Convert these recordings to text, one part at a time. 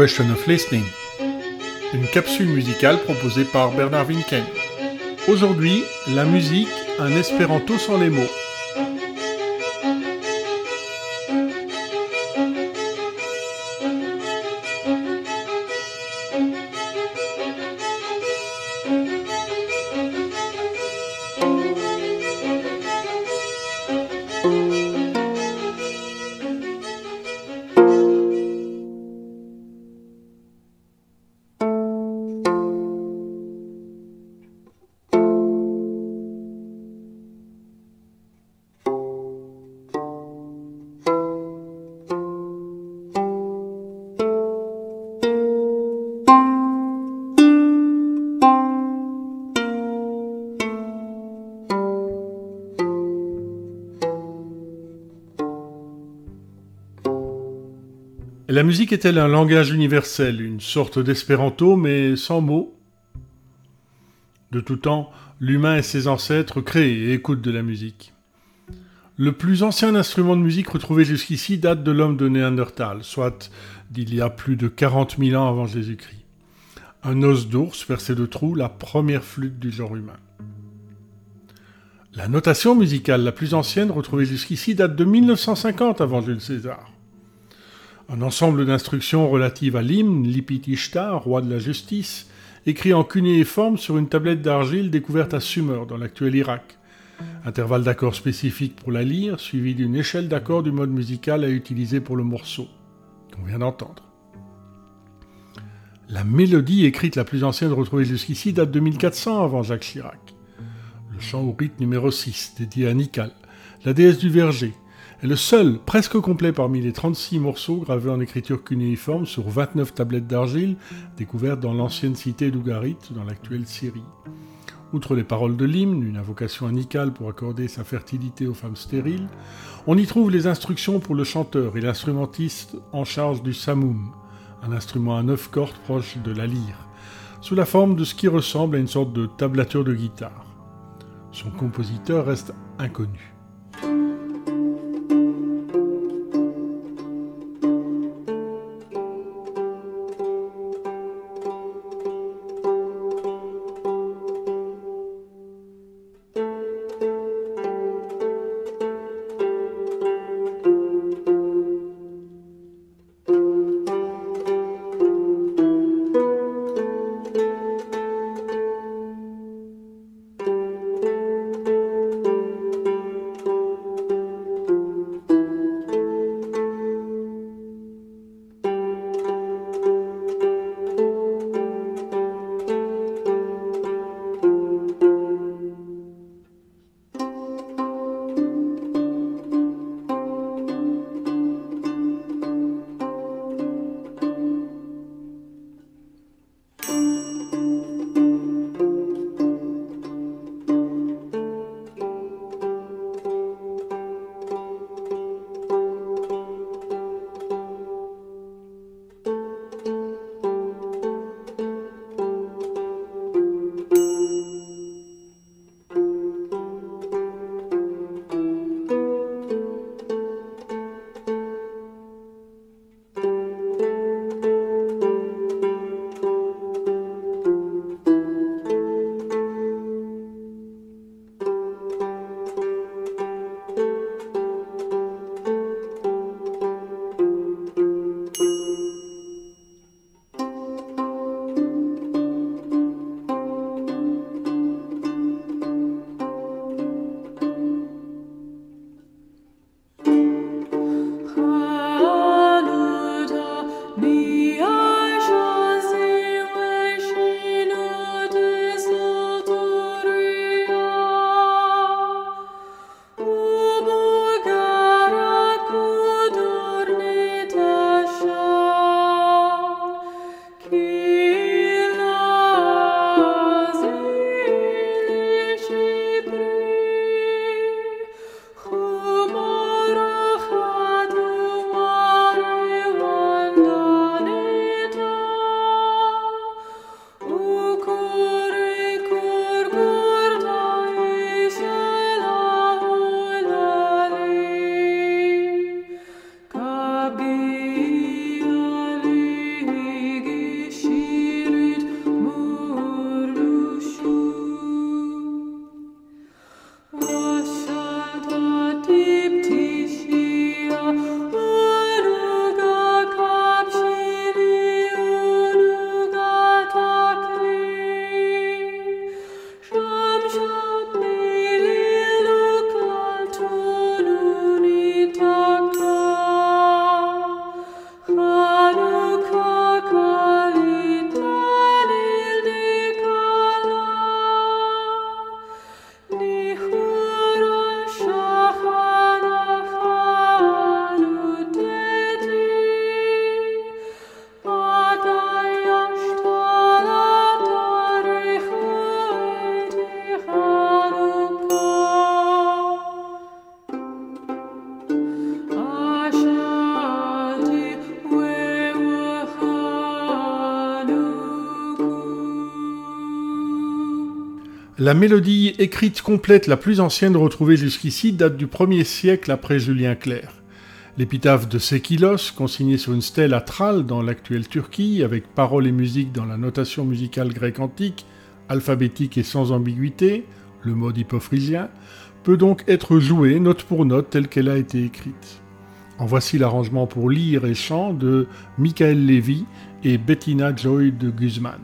Question of Listening, une capsule musicale proposée par Bernard Winken. Aujourd'hui, la musique, un espéranto sans les mots. La musique est-elle un langage universel, une sorte d'espéranto, mais sans mots? De tout temps, l'humain et ses ancêtres créent et écoutent de la musique. Le plus ancien instrument de musique retrouvé jusqu'ici date de l'homme de Néandertal, soit d'il y a plus de 40 000 ans avant Jésus-Christ. Un os d'ours percé de trous, la première flûte du genre humain. La notation musicale la plus ancienne retrouvée jusqu'ici date de 1950 avant Jules César. Un ensemble d'instructions relatives à l'hymne, l'Ipitishta, roi de la justice, écrit en cunéiforme sur une tablette d'argile découverte à Sumer, dans l'actuel Irak. Intervalle d'accords spécifique pour la lyre, suivi d'une échelle d'accords du mode musical à utiliser pour le morceau, qu'on vient d'entendre. La mélodie écrite la plus ancienne retrouvée jusqu'ici date de 1400 avant Jacques Chirac. Le chant au rite numéro 6, dédié à Nikal, la déesse du verger, est le seul, presque complet parmi les 36 morceaux gravés en écriture cunéiforme sur 29 tablettes d'argile découvertes dans l'ancienne cité d'Ougarit, dans l'actuelle Syrie. Outre les paroles de l'hymne, une invocation anicale pour accorder sa fertilité aux femmes stériles, on y trouve les instructions pour le chanteur et l'instrumentiste en charge du samoum, un instrument à neuf cordes proche de la lyre, sous la forme de ce qui ressemble à une sorte de tablature de guitare. Son compositeur reste inconnu. La mélodie écrite complète la plus ancienne retrouvée jusqu'ici date du 1er siècle après Julien Clerc. L'épitaphe de Sékilos, consignée sur une stèle à Tralles dans l'actuelle Turquie, avec paroles et musique dans la notation musicale grecque antique, alphabétique et sans ambiguïté, le mode hypophrysien, peut donc être jouée note pour note telle qu'elle a été écrite. En voici l'arrangement pour lire et chant de Michael Levy et Bettina Joy de Guzman.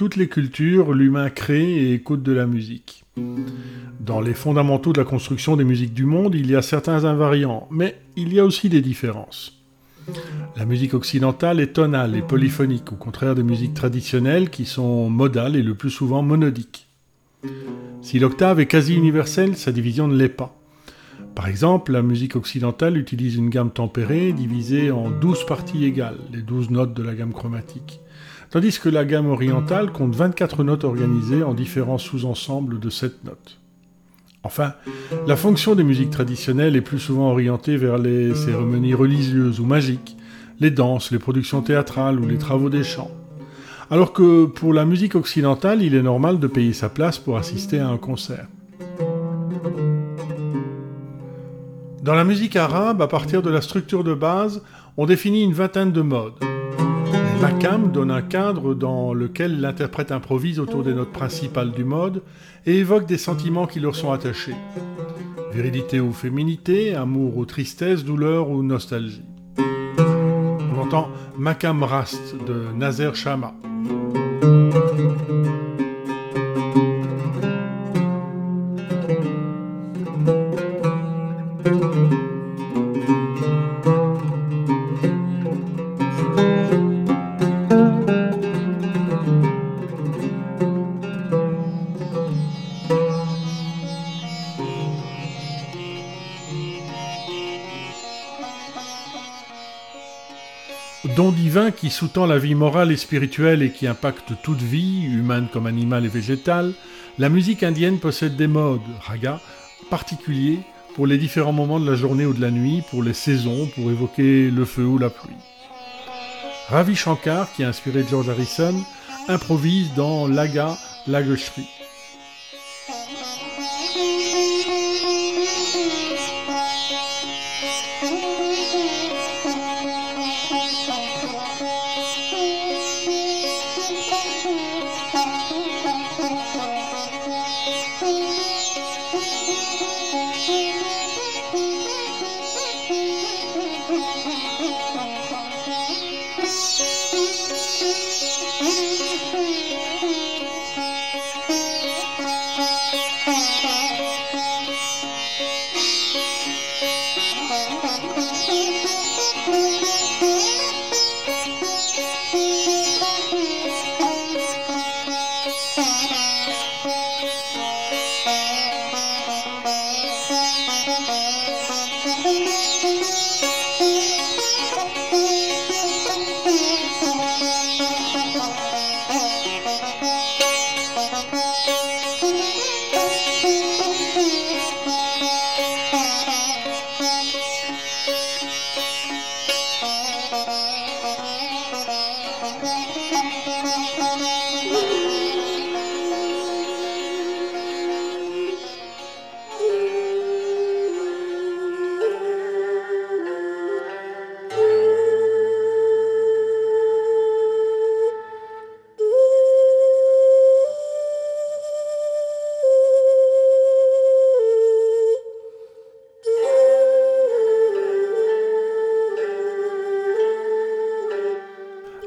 Toutes les cultures, l'humain crée et écoute de la musique. Dans les fondamentaux de la construction des musiques du monde, il y a certains invariants, mais il y a aussi des différences. La musique occidentale est tonale et polyphonique, au contraire des musiques traditionnelles qui sont modales et le plus souvent monodiques. Si l'octave est quasi universelle, sa division ne l'est pas. Par exemple, la musique occidentale utilise une gamme tempérée divisée en 12 parties égales, les 12 notes de la gamme chromatique tandis que la gamme orientale compte 24 notes organisées en différents sous-ensembles de 7 notes. Enfin, la fonction des musiques traditionnelles est plus souvent orientée vers les cérémonies religieuses ou magiques, les danses, les productions théâtrales ou les travaux des chants. Alors que pour la musique occidentale, il est normal de payer sa place pour assister à un concert. Dans la musique arabe, à partir de la structure de base, on définit une vingtaine de modes. Makam donne un cadre dans lequel l'interprète improvise autour des notes principales du mode et évoque des sentiments qui leur sont attachés. Virilité ou féminité, amour ou tristesse, douleur ou nostalgie. On entend Makam Rast de Nazer Shama. Qui sous-tend la vie morale et spirituelle et qui impacte toute vie, humaine comme animale et végétale, la musique indienne possède des modes, raga, particuliers pour les différents moments de la journée ou de la nuit, pour les saisons, pour évoquer le feu ou la pluie. Ravi Shankar, qui a inspiré George Harrison, improvise dans Laga Lageshri.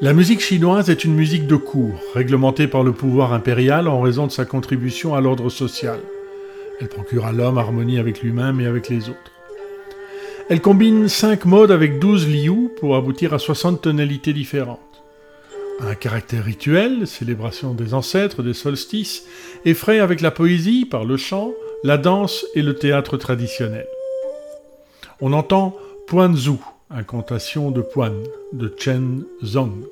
La musique chinoise est une musique de cour, réglementée par le pouvoir impérial en raison de sa contribution à l'ordre social. Elle procure à l'homme harmonie avec lui-même et avec les autres. Elle combine cinq modes avec 12 lius pour aboutir à 60 tonalités différentes. Un caractère rituel, célébration des ancêtres, des solstices, effraie avec la poésie par le chant, la danse et le théâtre traditionnel. On entend Zhu, incantation de Puan, de Chen Zong.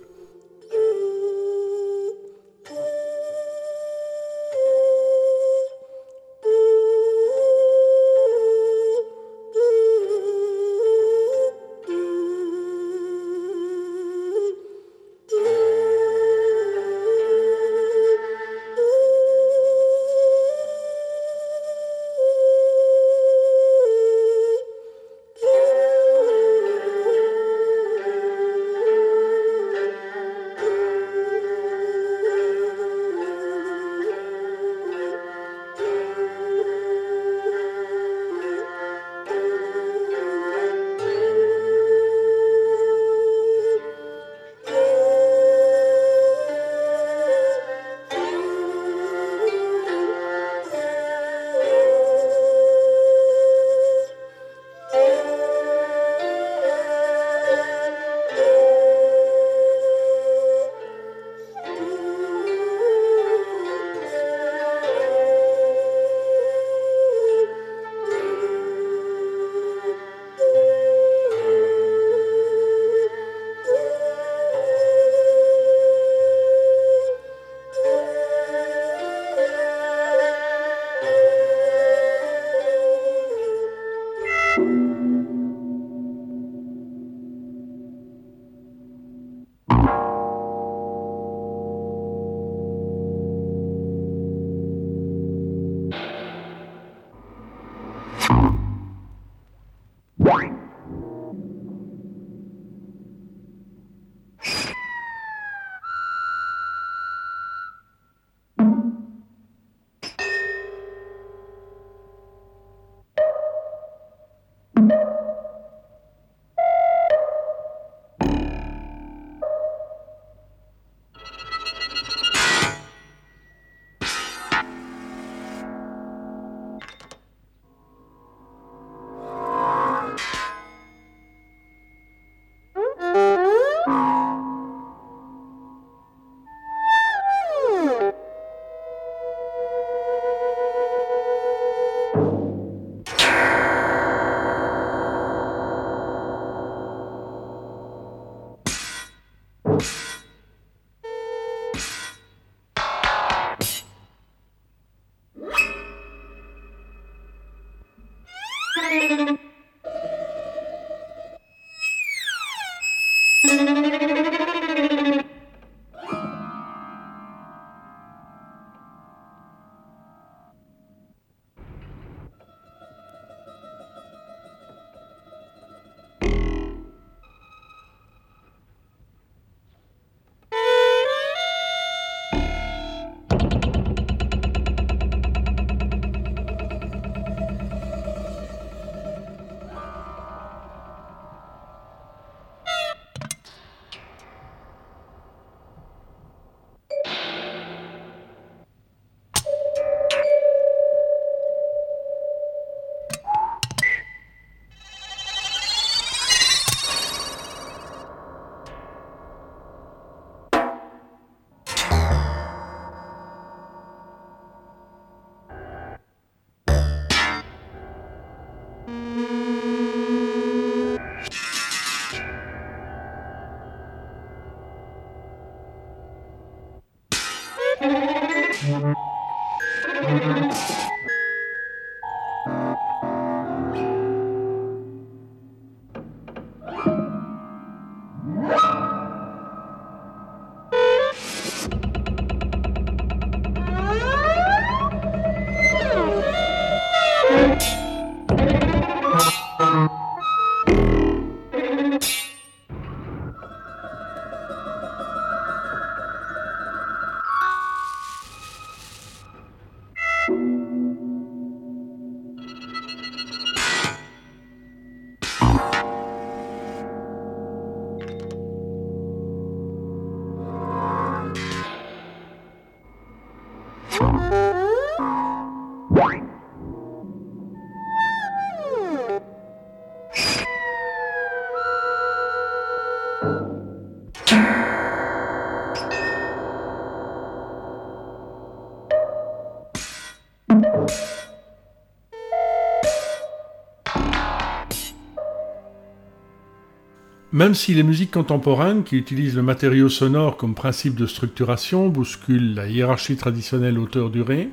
Même si les musiques contemporaines, qui utilisent le matériau sonore comme principe de structuration, bousculent la hiérarchie traditionnelle hauteur-durée,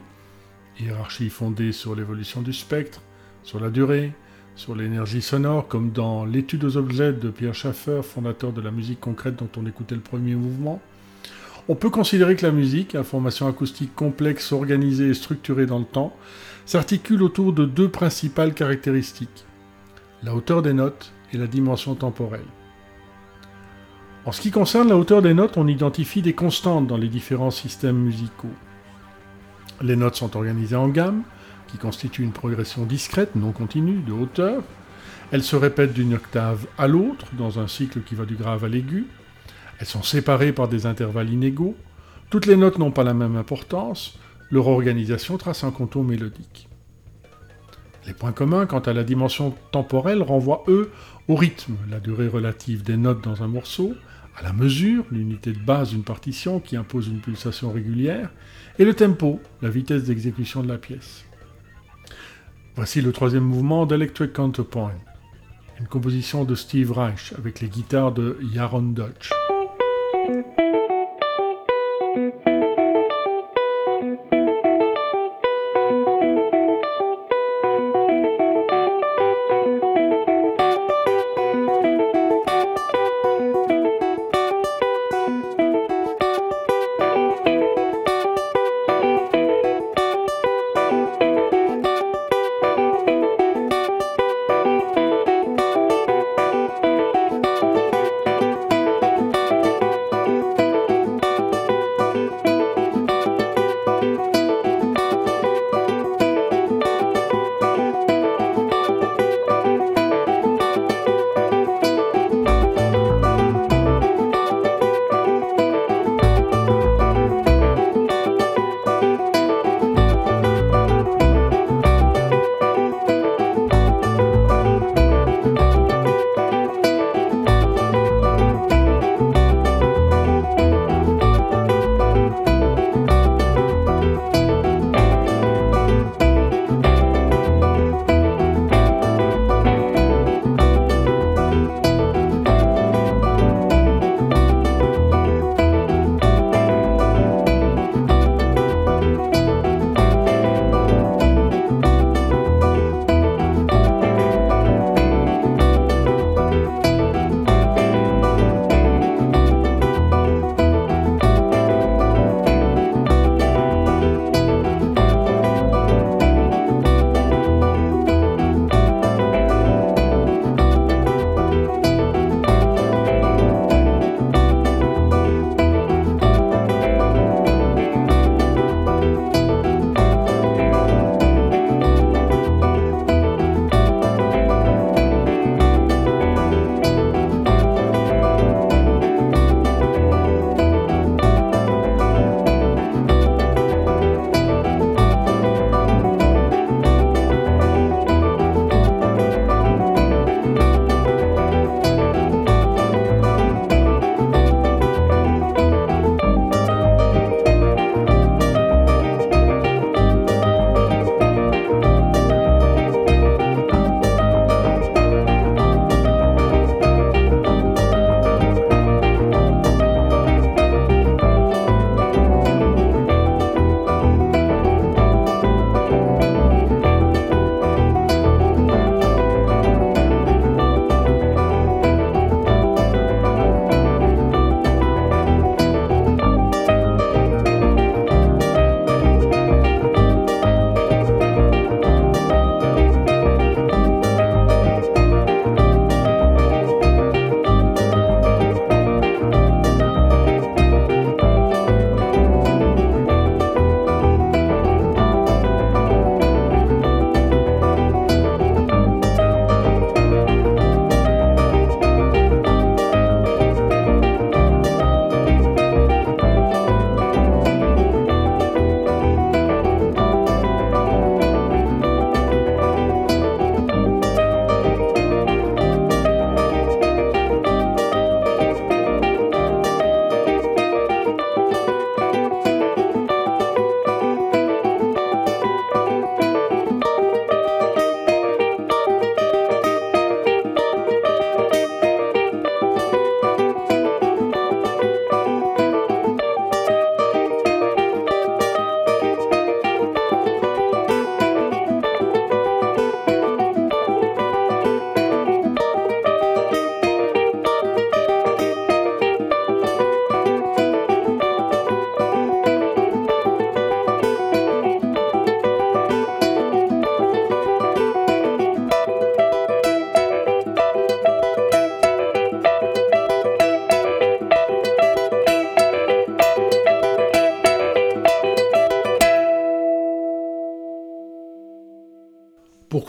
hiérarchie fondée sur l'évolution du spectre, sur la durée, sur l'énergie sonore, comme dans L'étude aux objets de Pierre Schaeffer, fondateur de la musique concrète dont on écoutait le premier mouvement, on peut considérer que la musique, information acoustique complexe, organisée et structurée dans le temps, s'articule autour de deux principales caractéristiques, la hauteur des notes et la dimension temporelle. En ce qui concerne la hauteur des notes, on identifie des constantes dans les différents systèmes musicaux. Les notes sont organisées en gammes, qui constituent une progression discrète, non continue, de hauteur. Elles se répètent d'une octave à l'autre, dans un cycle qui va du grave à l'aigu. Elles sont séparées par des intervalles inégaux. Toutes les notes n'ont pas la même importance. Leur organisation trace un contour mélodique. Les points communs quant à la dimension temporelle renvoient, eux, au rythme, la durée relative des notes dans un morceau, à la mesure, l'unité de base d'une partition qui impose une pulsation régulière, et le tempo, la vitesse d'exécution de la pièce. Voici le troisième mouvement d'Electric Counterpoint, une composition de Steve Reich avec les guitares de Jaron Dutch.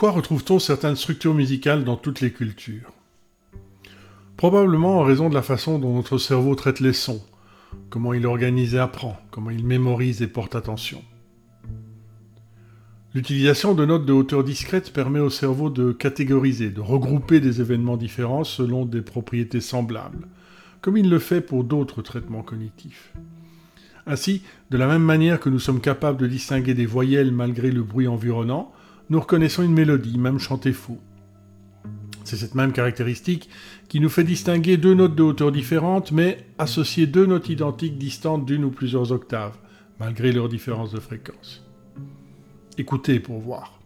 Pourquoi retrouve-t-on certaines structures musicales dans toutes les cultures? Probablement en raison de la façon dont notre cerveau traite les sons, comment il organise et apprend, comment il mémorise et porte attention. L'utilisation de notes de hauteur discrète permet au cerveau de catégoriser, de regrouper des événements différents selon des propriétés semblables, comme il le fait pour d'autres traitements cognitifs. Ainsi, de la même manière que nous sommes capables de distinguer des voyelles malgré le bruit environnant, nous reconnaissons une mélodie, même chantée faux. C'est cette même caractéristique qui nous fait distinguer deux notes de hauteur différentes, mais associer deux notes identiques distantes d'une ou plusieurs octaves, malgré leur différence de fréquence. Écoutez pour voir.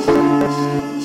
清醒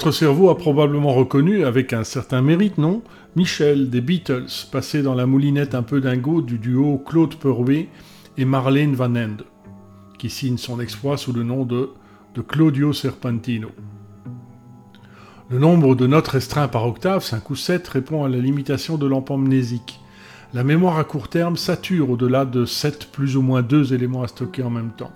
Votre cerveau a probablement reconnu, avec un certain mérite, non Michel des Beatles, passé dans la moulinette un peu dingo du duo Claude Perway et Marlene Van Ende, qui signe son exploit sous le nom de, Claudio Serpentino. Le nombre de notes restreint par octave, 5 ou 7, répond à la limitation de l'ampamnésique. La mémoire à court terme sature au-delà de 7 plus ou moins 2 éléments à stocker en même temps.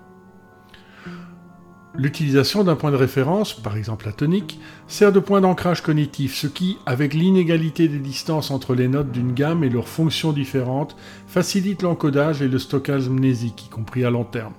L'utilisation d'un point de référence, par exemple la tonique, sert de point d'ancrage cognitif, ce qui, avec l'inégalité des distances entre les notes d'une gamme et leurs fonctions différentes, facilite l'encodage et le stockage mnésique, y compris à long terme.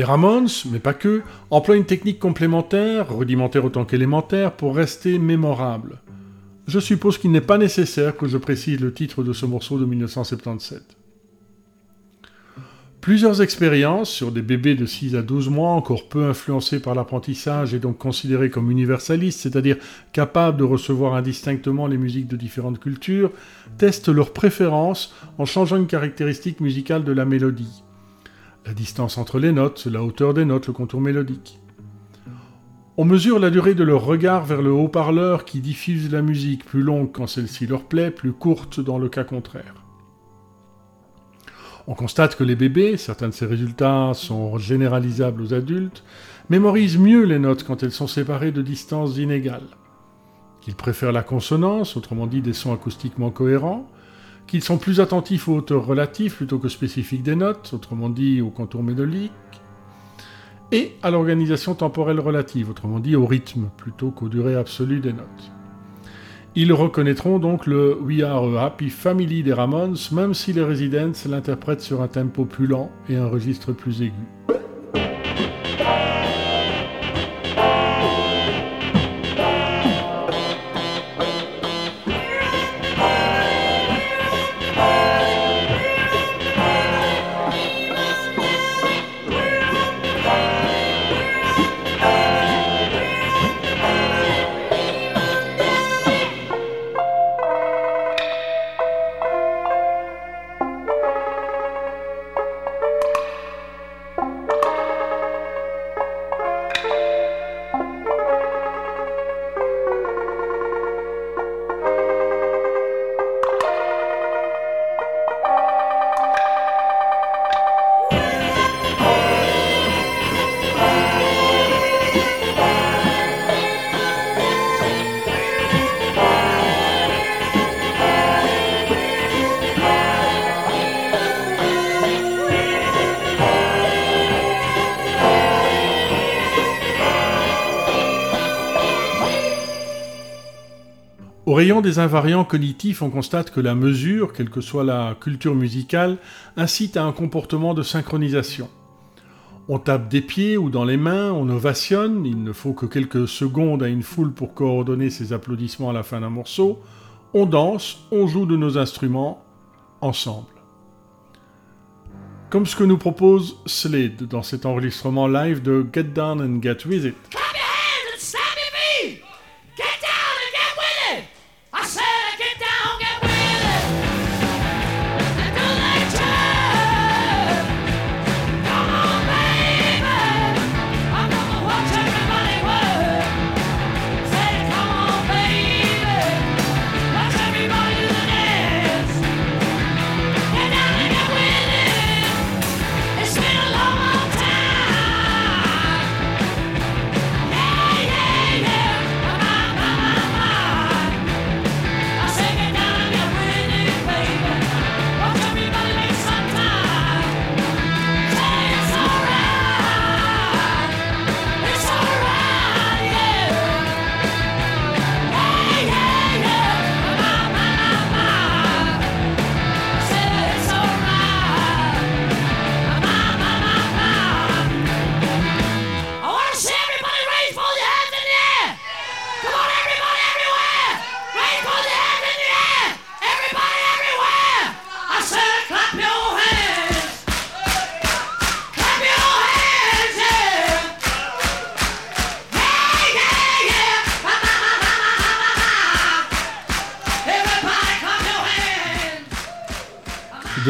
Les Ramones, mais pas que, emploient une technique complémentaire, rudimentaire autant qu'élémentaire, pour rester mémorable. Je suppose qu'il n'est pas nécessaire que je précise le titre de ce morceau de 1977. Plusieurs expériences sur des bébés de 6 à 12 mois, encore peu influencés par l'apprentissage et donc considérés comme universalistes, c'est-à-dire capables de recevoir indistinctement les musiques de différentes cultures, testent leurs préférences en changeant une caractéristique musicale de la mélodie. La distance entre les notes, la hauteur des notes, le contour mélodique. On mesure la durée de leur regard vers le haut-parleur qui diffuse la musique, plus longue quand celle-ci leur plaît, plus courte dans le cas contraire. On constate que les bébés, certains de ces résultats sont généralisables aux adultes, mémorisent mieux les notes quand elles sont séparées de distances inégales. Qu'ils préfèrent la consonance, autrement dit des sons acoustiquement cohérents, qu'ils sont plus attentifs aux hauteurs relatives plutôt que spécifiques des notes, autrement dit au contour mélodique, et à l'organisation temporelle relative, autrement dit au rythme plutôt qu'aux durées absolues des notes. Ils reconnaîtront donc le We Are a Happy Family des Ramones, même si les Residents l'interprètent sur un tempo plus lent et un registre plus aigu. Invariants cognitifs, on constate que la mesure, quelle que soit la culture musicale, incite à un comportement de synchronisation. On tape des pieds ou dans les mains, on ovationne, il ne faut que quelques secondes à une foule pour coordonner ses applaudissements à la fin d'un morceau, on danse, on joue de nos instruments, ensemble. Comme ce que nous propose Slade dans cet enregistrement live de Get Down and Get With It.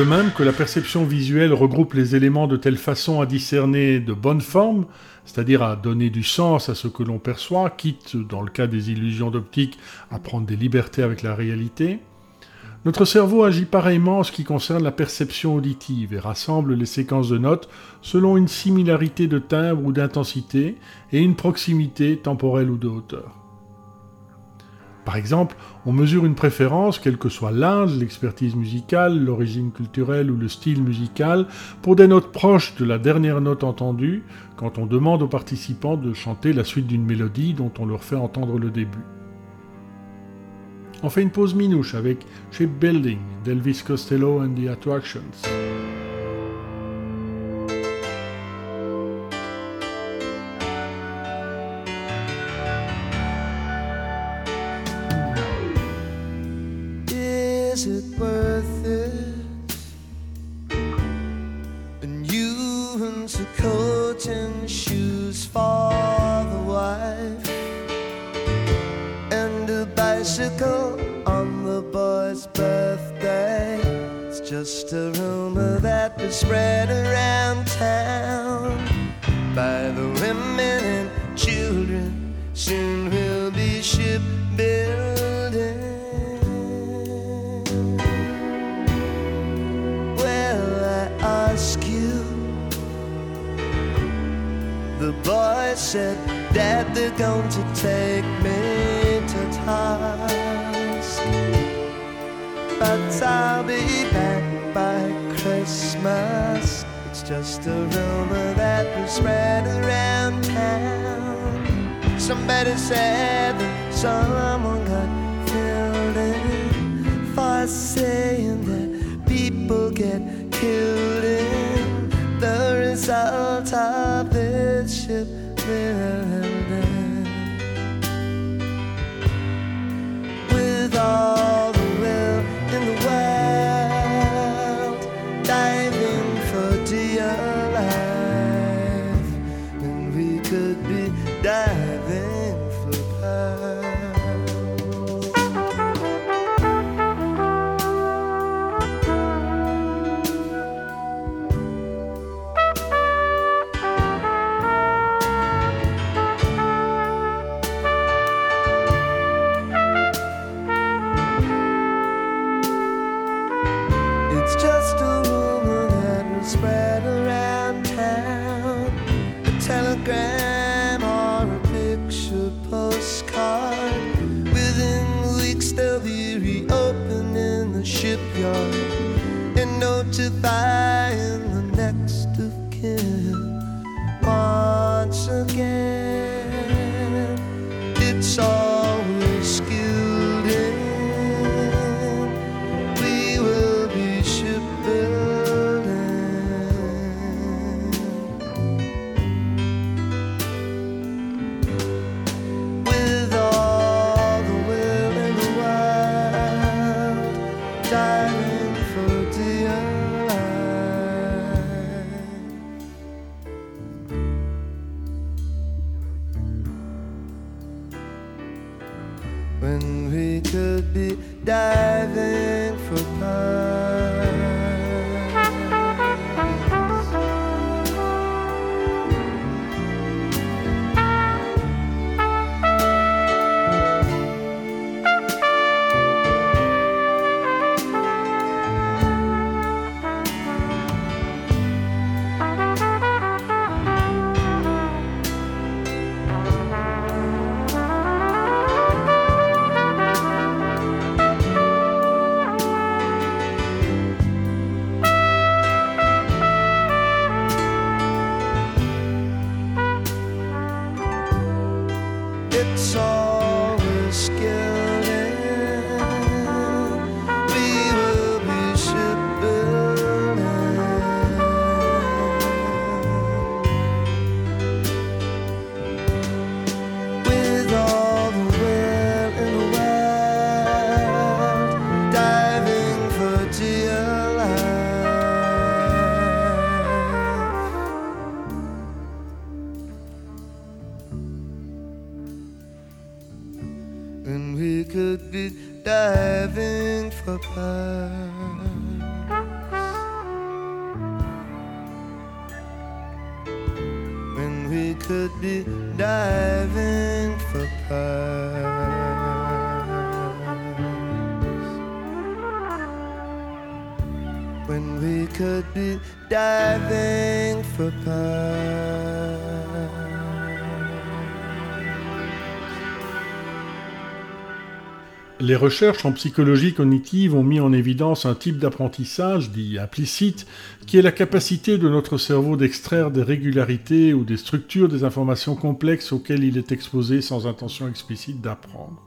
De même que la perception visuelle regroupe les éléments de telle façon à discerner de bonne forme, c'est-à-dire à donner du sens à ce que l'on perçoit, quitte, dans le cas des illusions d'optique, à prendre des libertés avec la réalité, notre cerveau agit pareillement en ce qui concerne la perception auditive et rassemble les séquences de notes selon une similarité de timbre ou d'intensité et une proximité temporelle ou de hauteur. Par exemple, on mesure une préférence, quel que soit l'âge, l'expertise musicale, l'origine culturelle ou le style musical, pour des notes proches de la dernière note entendue, quand on demande aux participants de chanter la suite d'une mélodie dont on leur fait entendre le début. On fait une pause minouche avec Shipbuilding d'Elvis Costello and the Attractions. Les recherches en psychologie cognitive ont mis en évidence un type d'apprentissage dit implicite, qui est la capacité de notre cerveau d'extraire des régularités ou des structures des informations complexes auxquelles il est exposé sans intention explicite d'apprendre.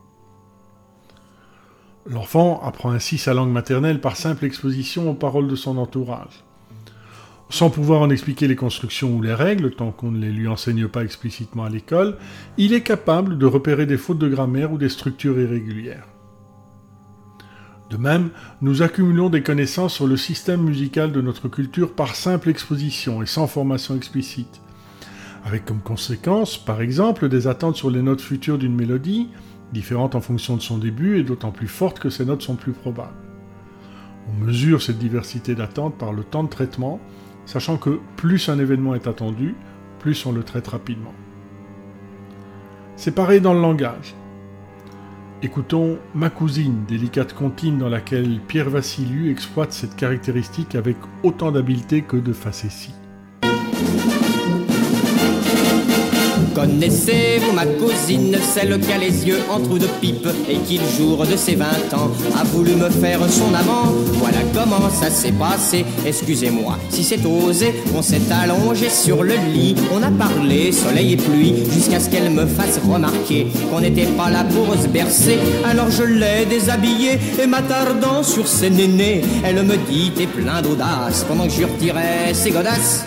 L'enfant apprend ainsi sa langue maternelle par simple exposition aux paroles de son entourage. Sans pouvoir en expliquer les constructions ou les règles, tant qu'on ne les lui enseigne pas explicitement à l'école, il est capable de repérer des fautes de grammaire ou des structures irrégulières. De même, nous accumulons des connaissances sur le système musical de notre culture par simple exposition et sans formation explicite. Avec comme conséquence, par exemple, des attentes sur les notes futures d'une mélodie, différentes en fonction de son début et d'autant plus fortes que ces notes sont plus probables. On mesure cette diversité d'attentes par le temps de traitement, sachant que plus un événement est attendu, plus on le traite rapidement. C'est pareil dans le langage. Écoutons Ma cousine, délicate comptine dans laquelle Pierre Vassiliou exploite cette caractéristique avec autant d'habileté que de facétie. Connaissez-vous ma cousine, celle qui a les yeux en trous de pipe et qui le jour de ses 20 ans a voulu me faire son amant? Voilà comment ça s'est passé, excusez-moi si c'est osé, on s'est allongé sur le lit, on a parlé soleil et pluie jusqu'à ce qu'elle me fasse remarquer qu'on n'était pas là pour se bercer. Alors je l'ai déshabillée et m'attardant sur ses nénés, elle me dit t'es plein d'audace pendant que je retirais ses godasses.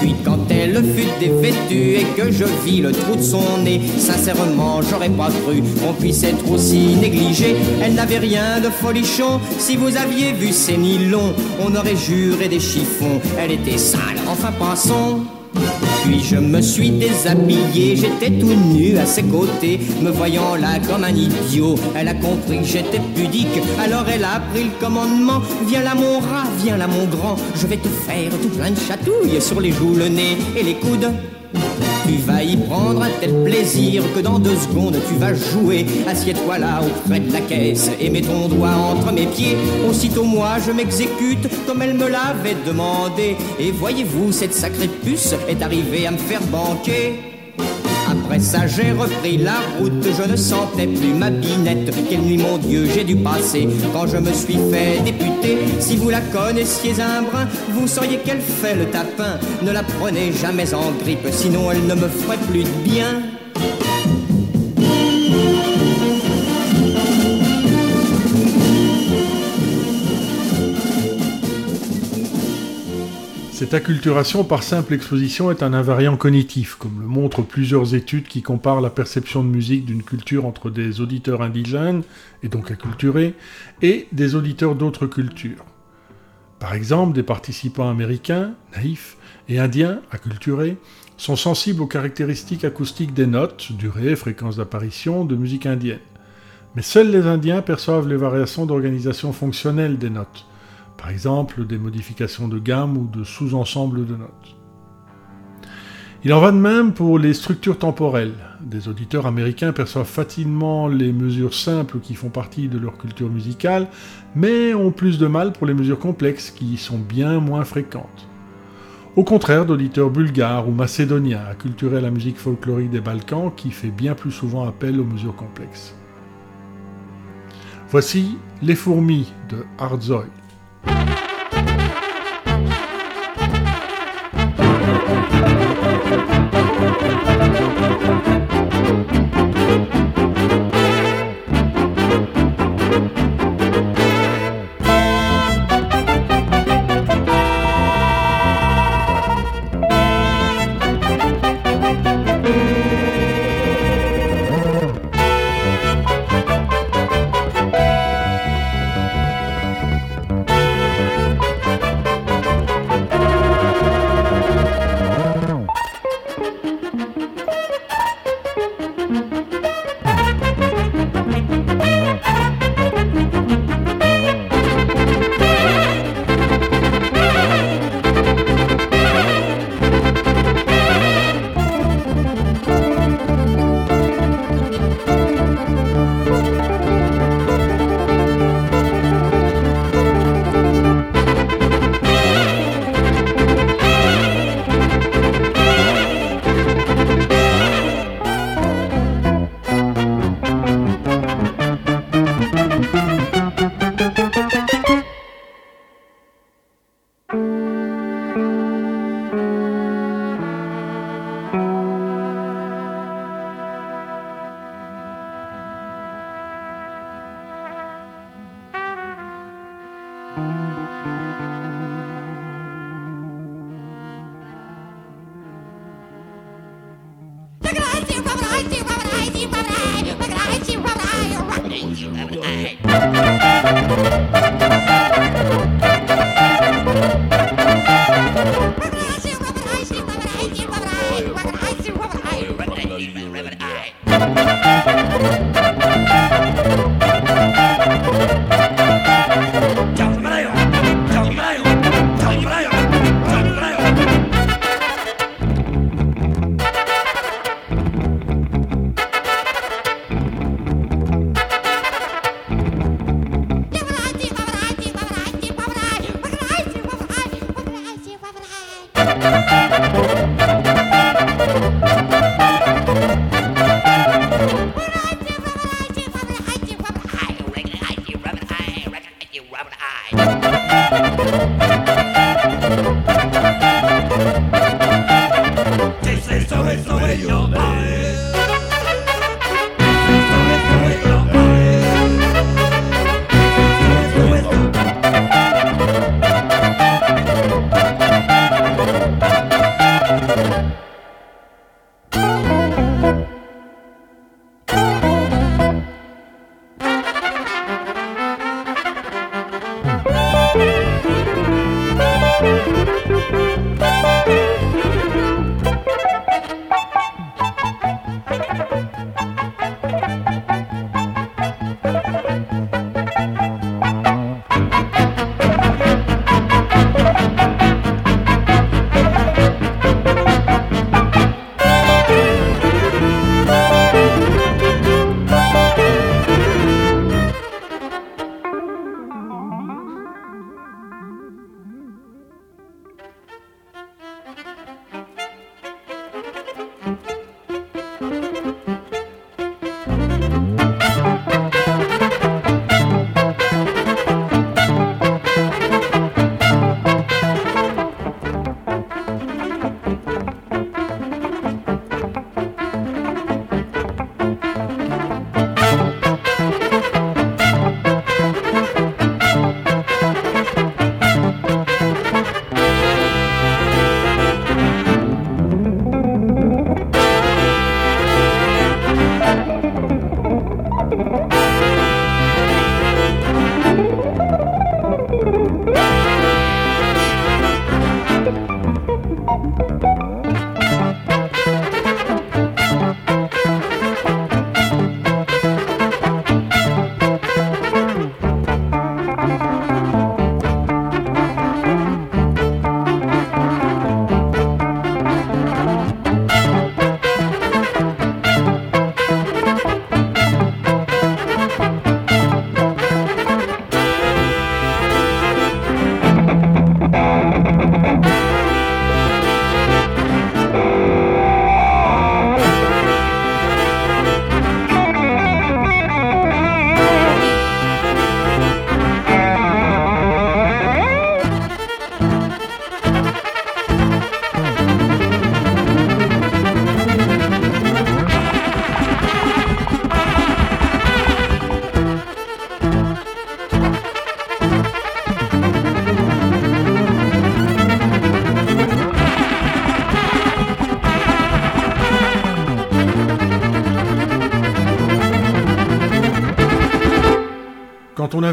Puis quand elle fut dévêtue et que je vis le trou de son nez, sincèrement j'aurais pas cru qu'on puisse être aussi négligé. Elle n'avait rien de folichon, si vous aviez vu ses nylons, on aurait juré des chiffons. Elle était sale, enfin passons. Puis je me suis déshabillé, j'étais tout nu à ses côtés, me voyant là comme un idiot. Elle a compris que j'étais pudique, alors elle a pris le commandement. Viens là mon rat, viens là mon grand, je vais te faire tout plein de chatouilles sur les joues, le nez et les coudes. Tu vas y prendre un tel plaisir que dans deux secondes tu vas jouer. Assieds-toi là auprès de la caisse et mets ton doigt entre mes pieds. Aussitôt moi je m'exécute comme elle me l'avait demandé. Et voyez-vous, cette sacrée puce est arrivée à me faire banquer. Après ça, j'ai repris la route, je ne sentais plus ma binette. Quelle nuit, mon Dieu, j'ai dû passer quand je me suis fait Si vous la connaissiez un brin, vous sauriez qu'elle fait le tapin. Ne la prenez jamais en grippe, sinon elle ne me ferait plus de bien. Cette acculturation par simple exposition est un invariant cognitif, comme le montrent plusieurs études qui comparent la perception de musique d'une culture entre des auditeurs indigènes, et donc acculturés, et des auditeurs d'autres cultures. Par exemple, des participants américains, naïfs, et indiens, acculturés, sont sensibles aux caractéristiques acoustiques des notes, durée, fréquence d'apparition, de musique indienne. Mais seuls les Indiens perçoivent les variations d'organisation fonctionnelle des notes, par exemple des modifications de gamme ou de sous-ensembles de notes. Il en va de même pour les structures temporelles. Des auditeurs américains perçoivent facilement les mesures simples qui font partie de leur culture musicale, mais ont plus de mal pour les mesures complexes qui sont bien moins fréquentes. Au contraire d'auditeurs bulgares ou macédoniens acculturés à la musique folklorique des Balkans qui fait bien plus souvent appel aux mesures complexes. Voici Les fourmis de Harzoy. On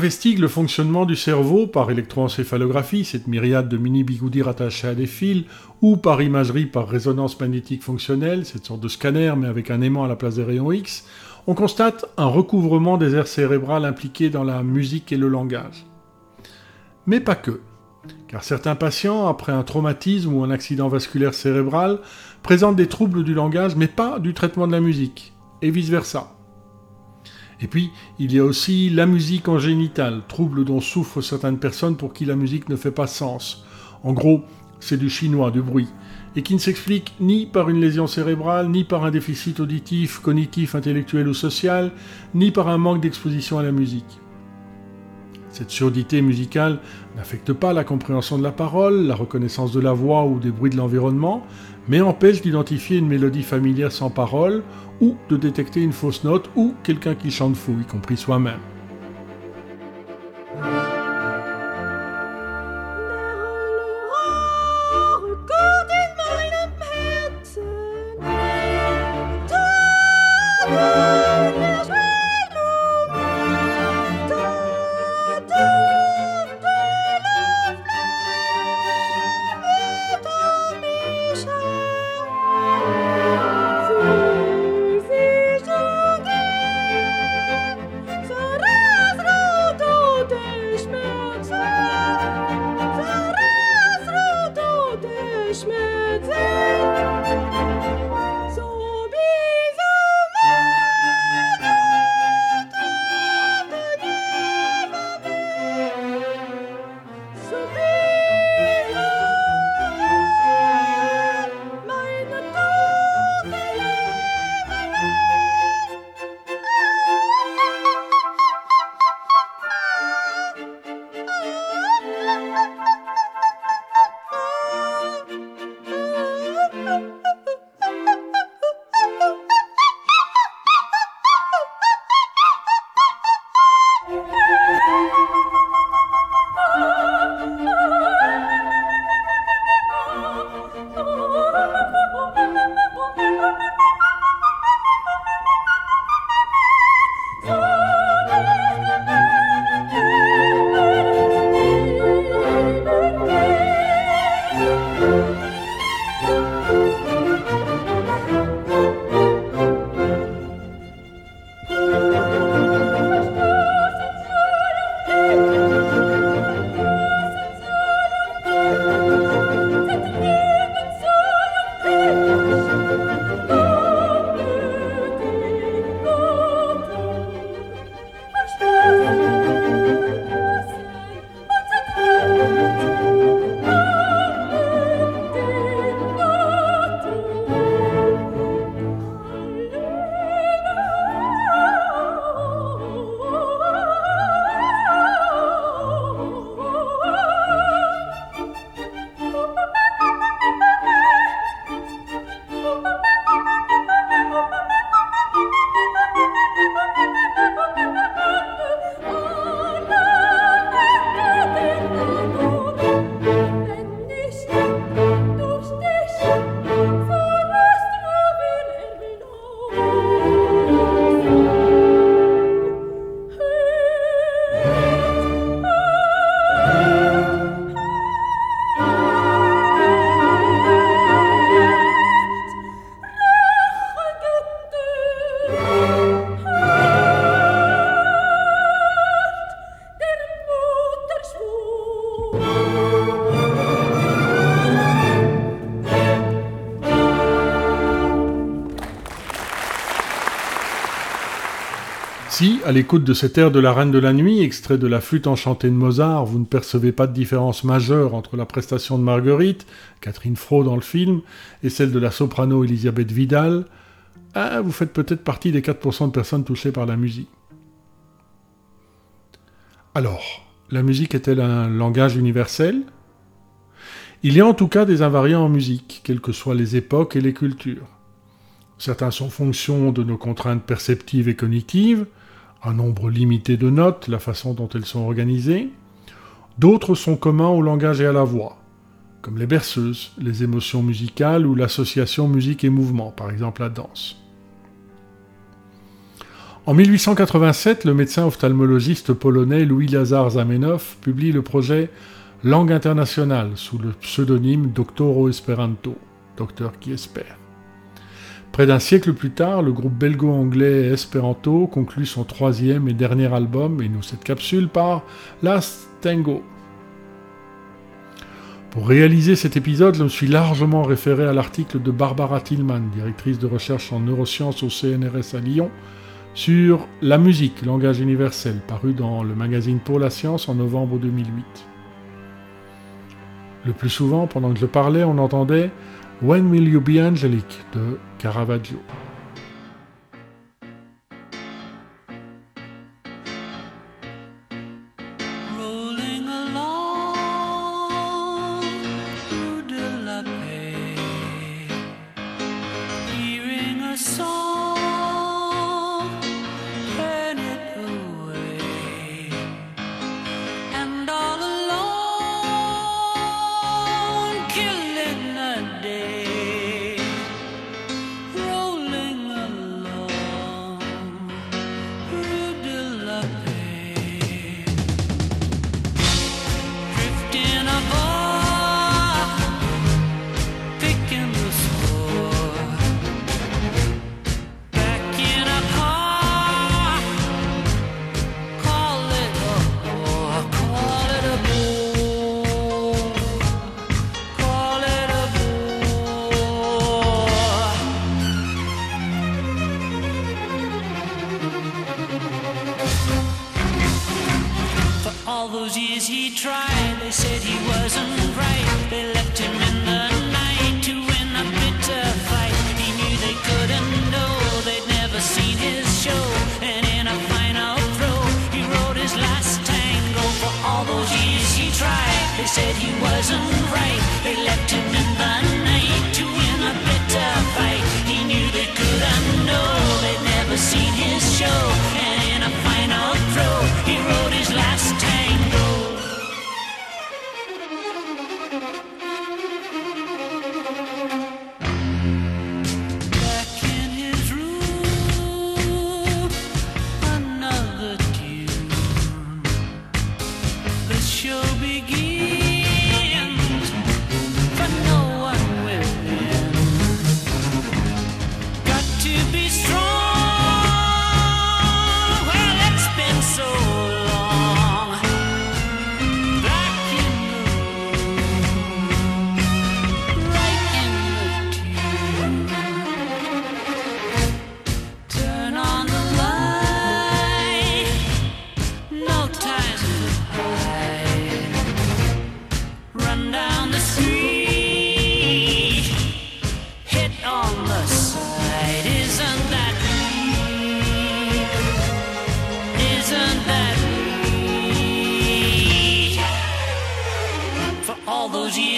investigue le fonctionnement du cerveau par électroencéphalographie, cette myriade de mini-bigoudis rattachés à des fils, ou par imagerie par résonance magnétique fonctionnelle, cette sorte de scanner mais avec un aimant à la place des rayons X, on constate un recouvrement des aires cérébrales impliquées dans la musique et le langage. Mais pas que, car certains patients, après un traumatisme ou un accident vasculaire cérébral, présentent des troubles du langage mais pas du traitement de la musique, et vice-versa. Et puis, il y a aussi la musique en génital, trouble dont souffrent certaines personnes pour qui la musique ne fait pas sens. En gros, c'est du chinois, du bruit, et qui ne s'explique ni par une lésion cérébrale, ni par un déficit auditif, cognitif, intellectuel ou social, ni par un manque d'exposition à la musique. Cette surdité musicale n'affecte pas la compréhension de la parole, la reconnaissance de la voix ou des bruits de l'environnement, mais empêche d'identifier une mélodie familière sans parole, ou de détecter une fausse note, ou quelqu'un qui chante fou, y compris soi-même. À l'écoute de cet air de la Reine de la Nuit, extrait de la flûte enchantée de Mozart, vous ne percevez pas de différence majeure entre la prestation de Marguerite, Catherine Fro dans le film, et celle de la soprano Elisabeth Vidal, ah, vous faites peut-être partie des 4% de personnes touchées par la musique. Alors, la musique est-elle un langage universel? Il y a en tout cas des invariants en musique, quelles que soient les époques et les cultures. Certains sont fonction de nos contraintes perceptives et cognitives, un nombre limité de notes, la façon dont elles sont organisées. D'autres sont communs au langage et à la voix, comme les berceuses, les émotions musicales ou l'association musique et mouvement, par exemple la danse. En 1887, le médecin ophtalmologiste polonais Louis-Lazare Zamenhof publie le projet Langue internationale sous le pseudonyme Doctoro Esperanto, docteur qui espère. Près d'un siècle plus tard, le groupe belgo-anglais Esperanto conclut son troisième et dernier album, et nous cette capsule, par Last Tango. Pour réaliser cet épisode, je me suis largement référé à l'article de Barbara Tillman, directrice de recherche en neurosciences au CNRS à Lyon, sur La musique, langage universel, paru dans le magazine Pour la science en novembre 2008. Le plus souvent, pendant que je parlais, on entendait When Will You Be Angelic de Caravaggio.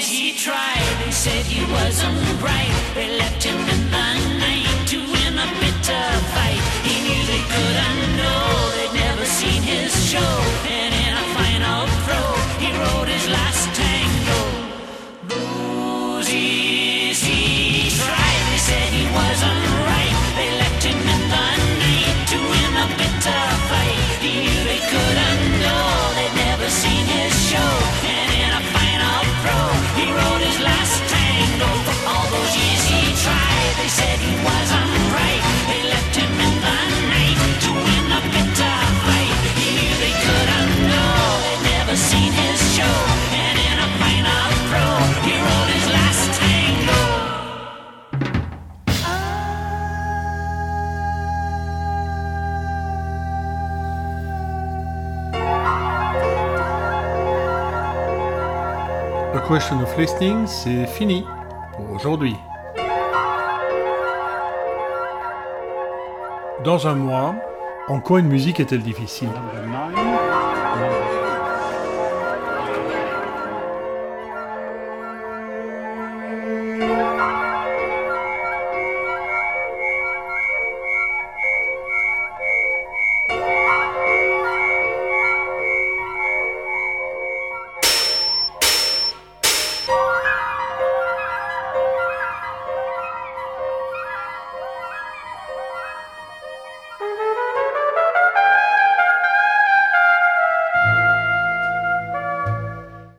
he tried. They said he wasn't right. They left him Of Listening, c'est fini pour aujourd'hui. Dans un mois, en quoi une musique est-elle difficile?